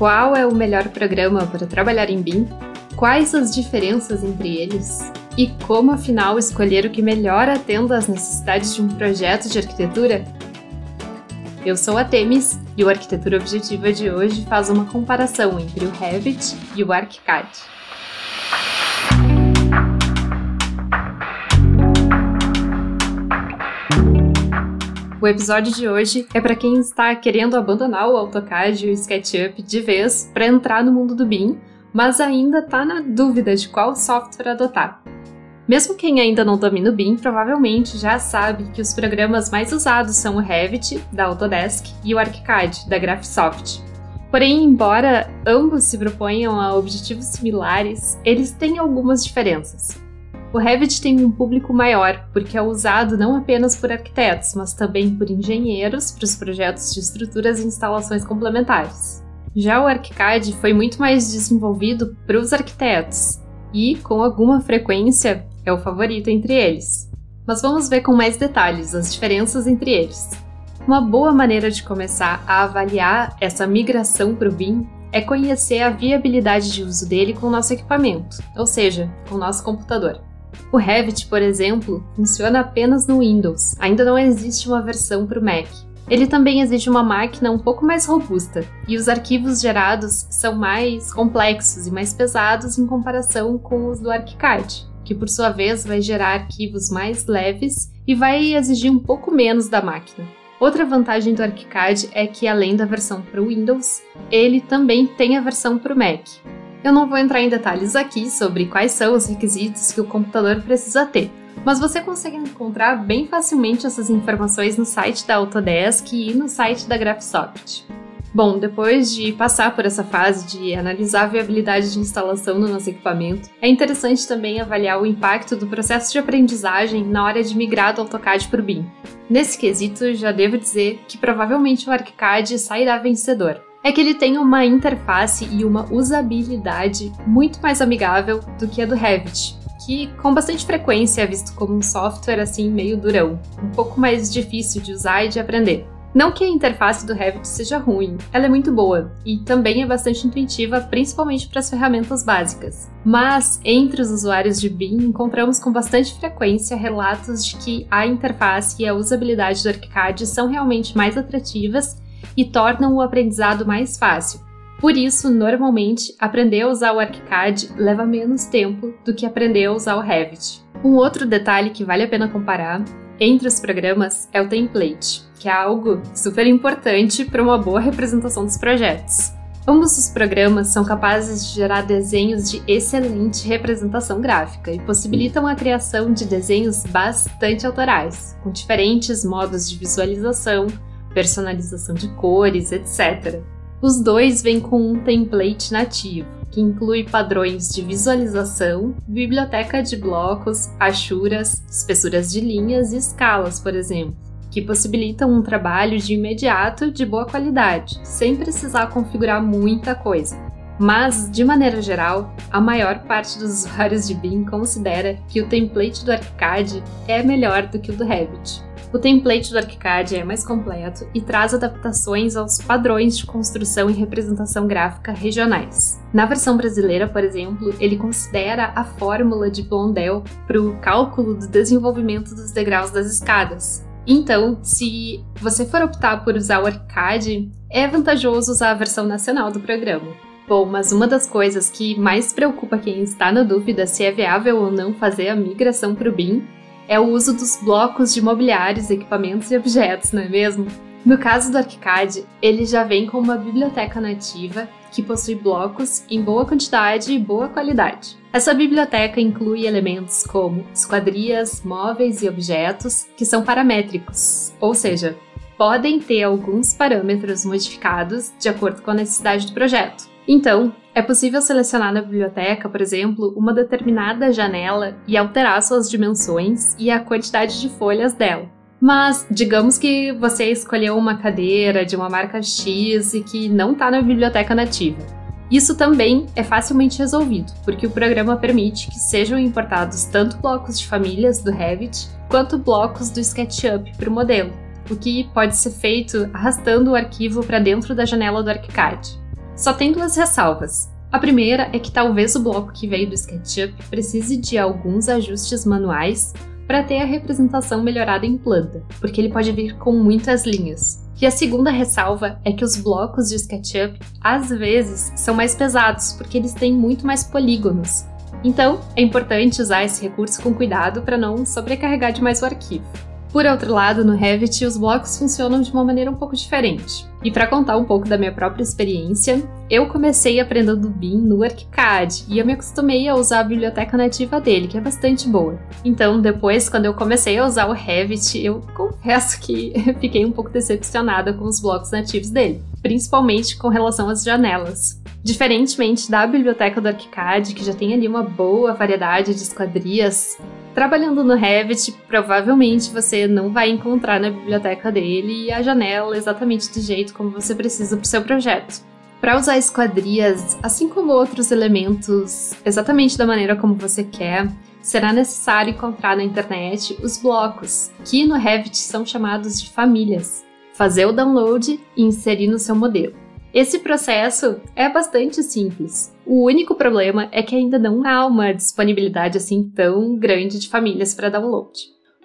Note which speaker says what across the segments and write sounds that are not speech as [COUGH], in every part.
Speaker 1: Qual é o melhor programa para trabalhar em BIM? Quais as diferenças entre eles? E como afinal escolher o que melhor atenda às necessidades de um projeto de arquitetura? Eu sou a Temis e o Arquitetura Objetiva de hoje faz uma comparação entre o Revit e o ArchiCAD. O episódio de hoje é para quem está querendo abandonar o AutoCAD e o SketchUp de vez para entrar no mundo do BIM, mas ainda está na dúvida de qual software adotar. Mesmo quem ainda não domina o BIM provavelmente já sabe que os programas mais usados são o Revit, da Autodesk, e o ArchiCAD, da Graphisoft. Porém, embora ambos se proponham a objetivos similares, eles têm algumas diferenças. O Revit tem um público maior, porque é usado não apenas por arquitetos, mas também por engenheiros para os projetos de estruturas e instalações complementares. Já o ArchiCAD foi muito mais desenvolvido para os arquitetos e, com alguma frequência, é o favorito entre eles. Mas vamos ver com mais detalhes as diferenças entre eles. Uma boa maneira de começar a avaliar essa migração para o BIM é conhecer a viabilidade de uso dele com o nosso equipamento, ou seja, com o nosso computador. O Revit, por exemplo, funciona apenas no Windows, ainda não existe uma versão para o Mac. Ele também exige uma máquina um pouco mais robusta, e os arquivos gerados são mais complexos e mais pesados em comparação com os do ArchiCAD, que por sua vez vai gerar arquivos mais leves e vai exigir um pouco menos da máquina. Outra vantagem do ArchiCAD é que, além da versão para o Windows, ele também tem a versão para o Mac, eu não vou entrar em detalhes aqui sobre quais são os requisitos que o computador precisa ter, mas você consegue encontrar bem facilmente essas informações no site da Autodesk e no site da Graphisoft. Bom, depois de passar por essa fase de analisar a viabilidade de instalação no nosso equipamento, é interessante também avaliar o impacto do processo de aprendizagem na hora de migrar do AutoCAD para o BIM. Nesse quesito, já devo dizer que provavelmente o ArchiCAD sairá vencedor é que ele tem uma interface e uma usabilidade muito mais amigável do que a do Revit, que com bastante frequência é visto como um software assim meio durão, um pouco mais difícil de usar e de aprender. Não que a interface do Revit seja ruim, ela é muito boa e também é bastante intuitiva, principalmente para as ferramentas básicas. Mas entre os usuários de BIM encontramos com bastante frequência relatos de que a interface e a usabilidade do ArchiCAD são realmente mais atrativas e tornam o aprendizado mais fácil. Por isso, normalmente, aprender a usar o ArchiCAD leva menos tempo do que aprender a usar o Revit. Um outro detalhe que vale a pena comparar entre os programas é o template, que é algo super importante para uma boa representação dos projetos. Ambos os programas são capazes de gerar desenhos de excelente representação gráfica e possibilitam a criação de desenhos bastante autorais, com diferentes modos de visualização, personalização de cores, etc. Os dois vêm com um template nativo, que inclui padrões de visualização, biblioteca de blocos, achuras, espessuras de linhas e escalas, por exemplo, que possibilitam um trabalho de imediato de boa qualidade, sem precisar configurar muita coisa. Mas, de maneira geral, a maior parte dos usuários de BIM considera que o template do ArchiCAD é melhor do que o do Revit. O template do ArchiCAD é mais completo e traz adaptações aos padrões de construção e representação gráfica regionais. Na versão brasileira, por exemplo, ele considera a fórmula de Blondel para o cálculo do desenvolvimento dos degraus das escadas. Então, se você for optar por usar o ArchiCAD, é vantajoso usar a versão nacional do programa. Bom, mas uma das coisas que mais preocupa quem está na dúvida se é viável ou não fazer a migração para o BIM é o uso dos blocos de mobiliários, equipamentos e objetos, não é mesmo? No caso do ArchiCAD, ele já vem com uma biblioteca nativa que possui blocos em boa quantidade e boa qualidade. Essa biblioteca inclui elementos como esquadrias, móveis e objetos que são paramétricos, ou seja, podem ter alguns parâmetros modificados de acordo com a necessidade do projeto. Então, é possível selecionar na biblioteca, por exemplo, uma determinada janela e alterar suas dimensões e a quantidade de folhas dela. Mas digamos que você escolheu uma cadeira de uma marca X e que não está na biblioteca nativa. Isso também é facilmente resolvido, porque o programa permite que sejam importados tanto blocos de famílias do Revit quanto blocos do SketchUp para o modelo, o que pode ser feito arrastando o arquivo para dentro da janela do ArchiCAD. Só tem duas ressalvas. A primeira é que talvez o bloco que veio do SketchUp precise de alguns ajustes manuais para ter a representação melhorada em planta, porque ele pode vir com muitas linhas. E a segunda ressalva é que os blocos de SketchUp às vezes são mais pesados, porque eles têm muito mais polígonos. Então, é importante usar esse recurso com cuidado para não sobrecarregar demais o arquivo. Por outro lado, no Revit, os blocos funcionam de uma maneira um pouco diferente. E para contar um pouco da minha própria experiência, eu comecei aprendendo BIM no ArchiCAD e eu me acostumei a usar a biblioteca nativa dele, que é bastante boa. Então, depois, quando eu comecei a usar o Revit, eu confesso que [LAUGHS] fiquei um pouco decepcionada com os blocos nativos dele, principalmente com relação às janelas. Diferentemente da biblioteca do ArchiCAD, que já tem ali uma boa variedade de esquadrias, Trabalhando no Revit, provavelmente você não vai encontrar na biblioteca dele a janela exatamente do jeito como você precisa para o seu projeto. Para usar esquadrias, assim como outros elementos exatamente da maneira como você quer, será necessário encontrar na internet os blocos, que no Revit são chamados de famílias. Fazer o download e inserir no seu modelo. Esse processo é bastante simples. O único problema é que ainda não há uma disponibilidade assim tão grande de famílias para download.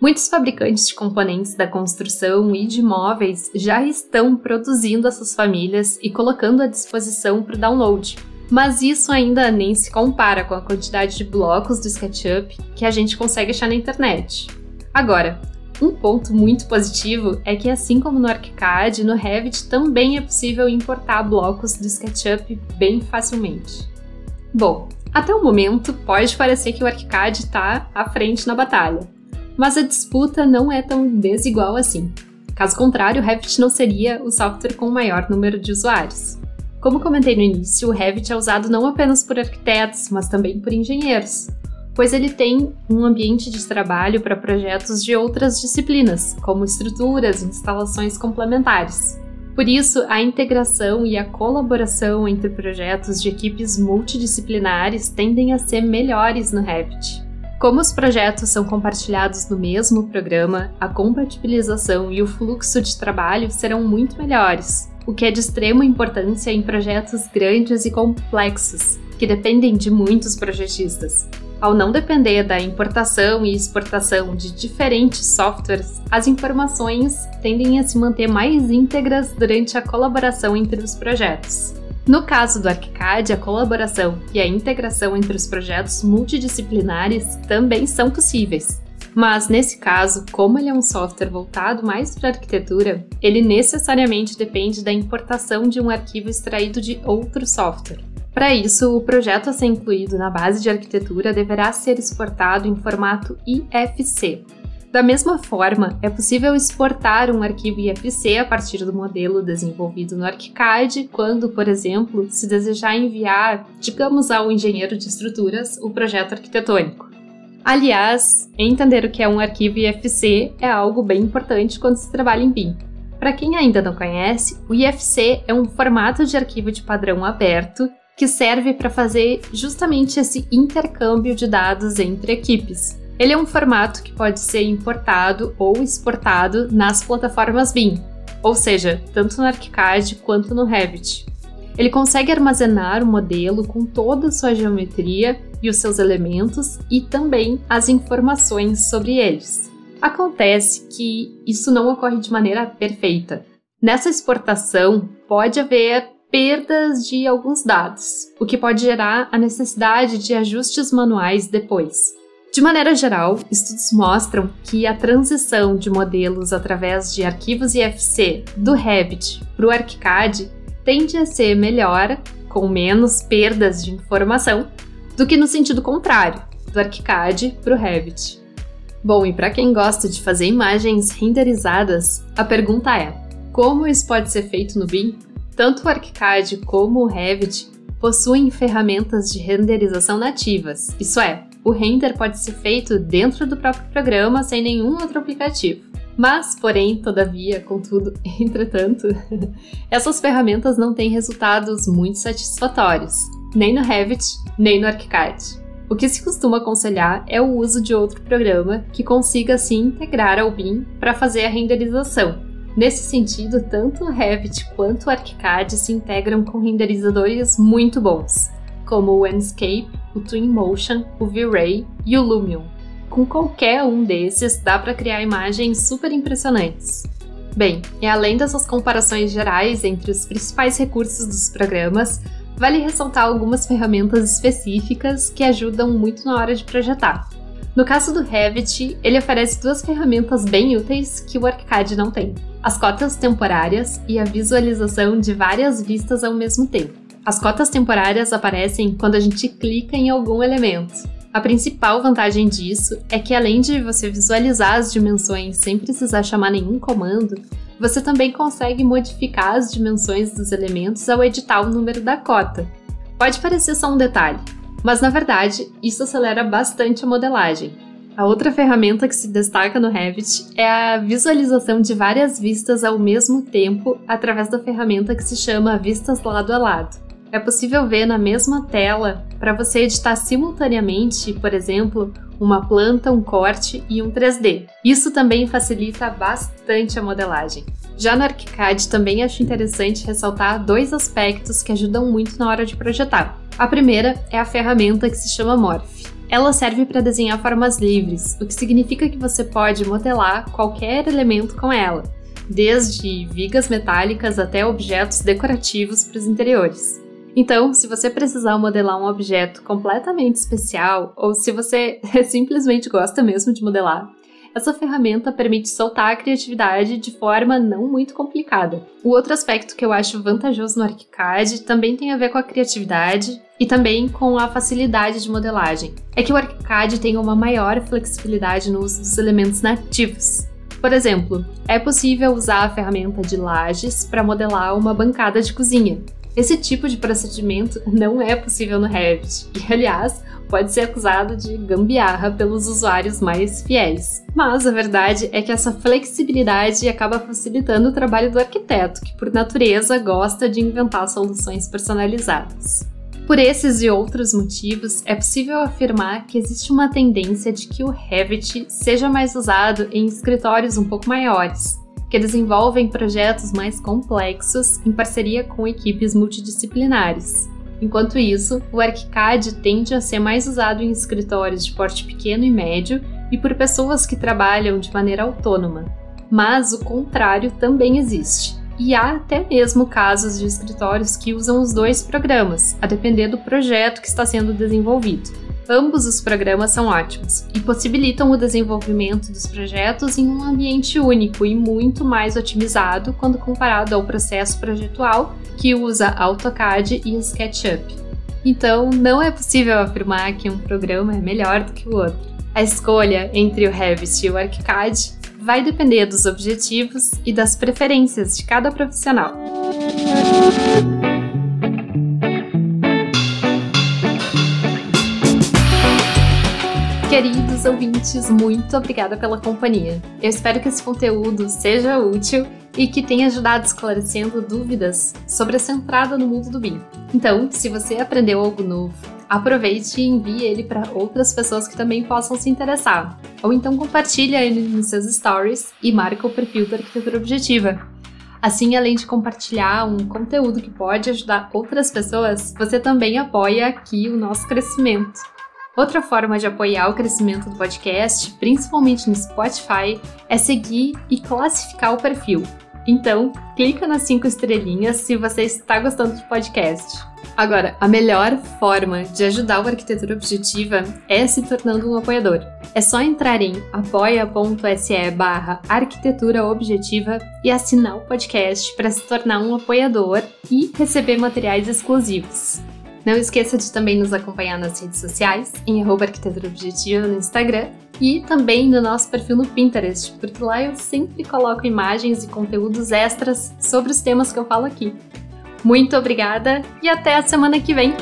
Speaker 1: Muitos fabricantes de componentes da construção e de móveis já estão produzindo essas famílias e colocando à disposição para o download. Mas isso ainda nem se compara com a quantidade de blocos do SketchUp que a gente consegue achar na internet. Agora, um ponto muito positivo é que, assim como no ArchiCAD, no Revit também é possível importar blocos do SketchUp bem facilmente. Bom, até o momento pode parecer que o ArchiCAD está à frente na batalha, mas a disputa não é tão desigual assim. Caso contrário, o Revit não seria o software com o maior número de usuários. Como comentei no início, o Revit é usado não apenas por arquitetos, mas também por engenheiros pois ele tem um ambiente de trabalho para projetos de outras disciplinas, como estruturas e instalações complementares. Por isso, a integração e a colaboração entre projetos de equipes multidisciplinares tendem a ser melhores no Revit. Como os projetos são compartilhados no mesmo programa, a compatibilização e o fluxo de trabalho serão muito melhores, o que é de extrema importância em projetos grandes e complexos, que dependem de muitos projetistas. Ao não depender da importação e exportação de diferentes softwares, as informações tendem a se manter mais íntegras durante a colaboração entre os projetos. No caso do ArchiCAD, a colaboração e a integração entre os projetos multidisciplinares também são possíveis. Mas nesse caso, como ele é um software voltado mais para arquitetura, ele necessariamente depende da importação de um arquivo extraído de outro software. Para isso, o projeto a ser incluído na base de arquitetura deverá ser exportado em formato IFC. Da mesma forma, é possível exportar um arquivo IFC a partir do modelo desenvolvido no ArchiCAD, quando, por exemplo, se desejar enviar, digamos, ao engenheiro de estruturas o projeto arquitetônico. Aliás, entender o que é um arquivo IFC é algo bem importante quando se trabalha em BIM. Para quem ainda não conhece, o IFC é um formato de arquivo de padrão aberto que serve para fazer justamente esse intercâmbio de dados entre equipes. Ele é um formato que pode ser importado ou exportado nas plataformas BIM, ou seja, tanto no ArchiCAD quanto no Revit. Ele consegue armazenar o modelo com toda a sua geometria e os seus elementos e também as informações sobre eles. Acontece que isso não ocorre de maneira perfeita. Nessa exportação, pode haver perdas de alguns dados, o que pode gerar a necessidade de ajustes manuais depois. De maneira geral, estudos mostram que a transição de modelos através de arquivos IFC do Revit para o ArchiCAD tende a ser melhor, com menos perdas de informação, do que no sentido contrário, do ArchiCAD para o Revit. Bom, e para quem gosta de fazer imagens renderizadas, a pergunta é: como isso pode ser feito no BIM? Tanto o ArchiCAD como o Revit possuem ferramentas de renderização nativas, isso é, o render pode ser feito dentro do próprio programa sem nenhum outro aplicativo. Mas, porém, todavia, contudo, [LAUGHS] entretanto, [LAUGHS] essas ferramentas não têm resultados muito satisfatórios, nem no Revit, nem no ArchiCAD. O que se costuma aconselhar é o uso de outro programa que consiga se integrar ao BIM para fazer a renderização, Nesse sentido, tanto o Revit quanto o ArchiCAD se integram com renderizadores muito bons, como o Enscape, o Twinmotion, o V-Ray e o Lumion. Com qualquer um desses, dá para criar imagens super impressionantes. Bem, e além dessas comparações gerais entre os principais recursos dos programas, vale ressaltar algumas ferramentas específicas que ajudam muito na hora de projetar. No caso do Revit, ele oferece duas ferramentas bem úteis que o ArchiCAD não tem: as cotas temporárias e a visualização de várias vistas ao mesmo tempo. As cotas temporárias aparecem quando a gente clica em algum elemento. A principal vantagem disso é que, além de você visualizar as dimensões sem precisar chamar nenhum comando, você também consegue modificar as dimensões dos elementos ao editar o número da cota. Pode parecer só um detalhe, mas na verdade isso acelera bastante a modelagem. A outra ferramenta que se destaca no Revit é a visualização de várias vistas ao mesmo tempo através da ferramenta que se chama Vistas Lado a Lado. É possível ver na mesma tela para você editar simultaneamente, por exemplo, uma planta, um corte e um 3D. Isso também facilita bastante a modelagem. Já no ArchiCAD também acho interessante ressaltar dois aspectos que ajudam muito na hora de projetar. A primeira é a ferramenta que se chama Morph. Ela serve para desenhar formas livres, o que significa que você pode modelar qualquer elemento com ela, desde vigas metálicas até objetos decorativos para os interiores. Então, se você precisar modelar um objeto completamente especial, ou se você [LAUGHS] simplesmente gosta mesmo de modelar, essa ferramenta permite soltar a criatividade de forma não muito complicada. O outro aspecto que eu acho vantajoso no ArchiCAD também tem a ver com a criatividade e também com a facilidade de modelagem. É que o ArchiCAD tem uma maior flexibilidade no uso dos elementos nativos. Por exemplo, é possível usar a ferramenta de lajes para modelar uma bancada de cozinha. Esse tipo de procedimento não é possível no Revit, e aliás, pode ser acusado de gambiarra pelos usuários mais fiéis. Mas a verdade é que essa flexibilidade acaba facilitando o trabalho do arquiteto, que por natureza gosta de inventar soluções personalizadas. Por esses e outros motivos, é possível afirmar que existe uma tendência de que o Revit seja mais usado em escritórios um pouco maiores, que desenvolvem projetos mais complexos em parceria com equipes multidisciplinares. Enquanto isso, o ArchiCAD tende a ser mais usado em escritórios de porte pequeno e médio e por pessoas que trabalham de maneira autônoma. Mas o contrário também existe. E há até mesmo casos de escritórios que usam os dois programas, a depender do projeto que está sendo desenvolvido. Ambos os programas são ótimos e possibilitam o desenvolvimento dos projetos em um ambiente único e muito mais otimizado quando comparado ao processo projetual que usa AutoCAD e SketchUp. Então, não é possível afirmar que um programa é melhor do que o outro. A escolha entre o Revit e o ArchiCAD vai depender dos objetivos e das preferências de cada profissional. Queridos ouvintes, muito obrigada pela companhia. Eu espero que esse conteúdo seja útil e que tenha ajudado esclarecendo dúvidas sobre essa entrada no mundo do BIM. Então, se você aprendeu algo novo, aproveite e envie ele para outras pessoas que também possam se interessar. Ou então compartilhe ele nos seus stories e marca o perfil da Arquitetura Objetiva. Assim, além de compartilhar um conteúdo que pode ajudar outras pessoas, você também apoia aqui o nosso crescimento. Outra forma de apoiar o crescimento do podcast, principalmente no Spotify, é seguir e classificar o perfil. Então, clica nas cinco estrelinhas se você está gostando do podcast. Agora, a melhor forma de ajudar o Arquitetura Objetiva é se tornando um apoiador. É só entrar em apoia.se barra arquitetura objetiva e assinar o podcast para se tornar um apoiador e receber materiais exclusivos. Não esqueça de também nos acompanhar nas redes sociais, em arquitetura objetiva no Instagram e também no nosso perfil no Pinterest, porque lá eu sempre coloco imagens e conteúdos extras sobre os temas que eu falo aqui. Muito obrigada e até a semana que vem!